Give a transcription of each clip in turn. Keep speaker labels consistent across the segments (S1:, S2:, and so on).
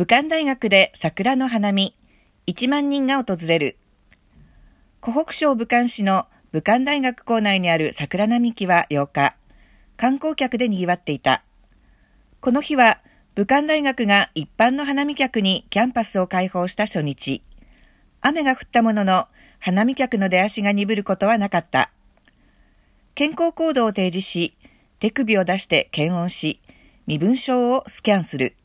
S1: 武漢大学で桜の花見、1万人が訪れる。湖北省武漢市の武漢大学校内にある桜並木は8日、観光客で賑わっていた。この日は、武漢大学が一般の花見客にキャンパスを開放した初日。雨が降ったものの、花見客の出足が鈍ることはなかった。健康コードを提示し、手首を出して検温し、身分証をスキャンする。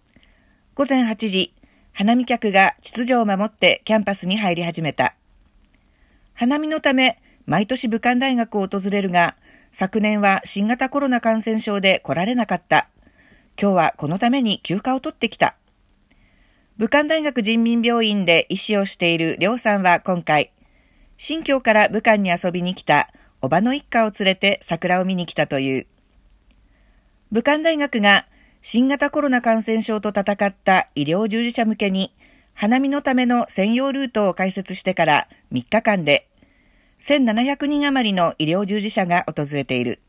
S1: 午前8時、花見客が秩序を守ってキャンパスに入り始めた。花見のため、毎年武漢大学を訪れるが、昨年は新型コロナ感染症で来られなかった。今日はこのために休暇を取ってきた。武漢大学人民病院で医師をしている梁さんは今回、新疆から武漢に遊びに来たおばの一家を連れて桜を見に来たという。武漢大学が新型コロナ感染症と戦った医療従事者向けに花見のための専用ルートを開設してから3日間で1700人余りの医療従事者が訪れている。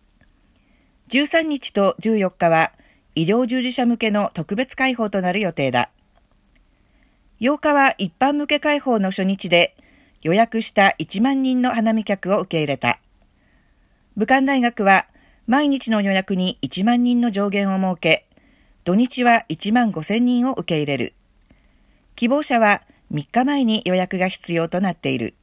S1: 13日と14日は医療従事者向けの特別開放となる予定だ。8日は一般向け開放の初日で予約した1万人の花見客を受け入れた。武漢大学は毎日の予約に1万人の上限を設け、土日は1万5000人を受け入れる。希望者は3日前に予約が必要となっている。